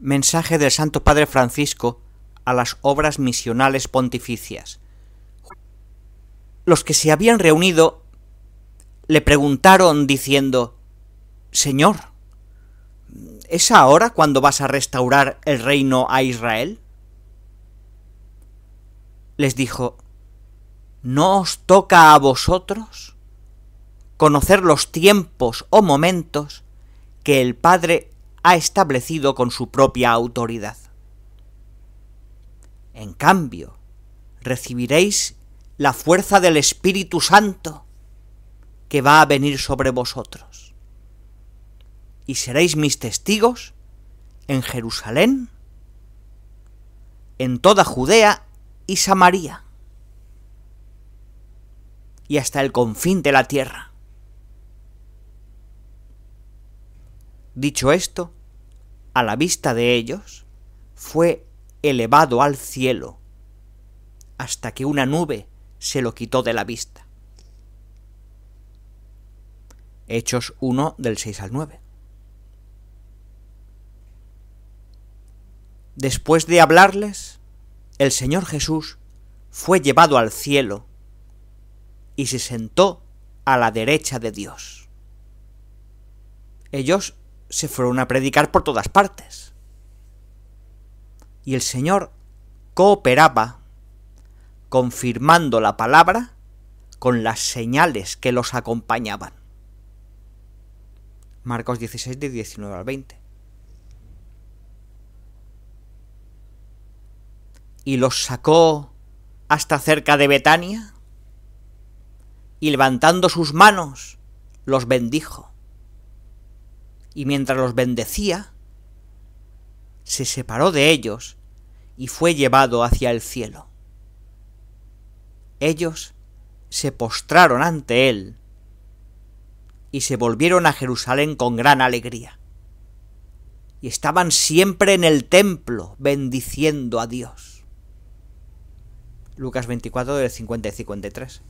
Mensaje del Santo Padre Francisco a las obras misionales pontificias. Los que se habían reunido le preguntaron diciendo Señor, ¿es ahora cuando vas a restaurar el reino a Israel? Les dijo ¿No os toca a vosotros conocer los tiempos o momentos que el Padre ha establecido con su propia autoridad. En cambio, recibiréis la fuerza del Espíritu Santo que va a venir sobre vosotros. Y seréis mis testigos en Jerusalén, en toda Judea y Samaria, y hasta el confín de la tierra. Dicho esto, a la vista de ellos, fue elevado al cielo hasta que una nube se lo quitó de la vista. Hechos 1 del 6 al 9. Después de hablarles, el Señor Jesús fue llevado al cielo y se sentó a la derecha de Dios. Ellos se fueron a predicar por todas partes. Y el Señor cooperaba, confirmando la palabra con las señales que los acompañaban. Marcos 16 de 19 al 20. Y los sacó hasta cerca de Betania, y levantando sus manos, los bendijo y mientras los bendecía, se separó de ellos y fue llevado hacia el cielo. Ellos se postraron ante él y se volvieron a Jerusalén con gran alegría. Y estaban siempre en el templo bendiciendo a Dios. Lucas 24 del 50 y 53.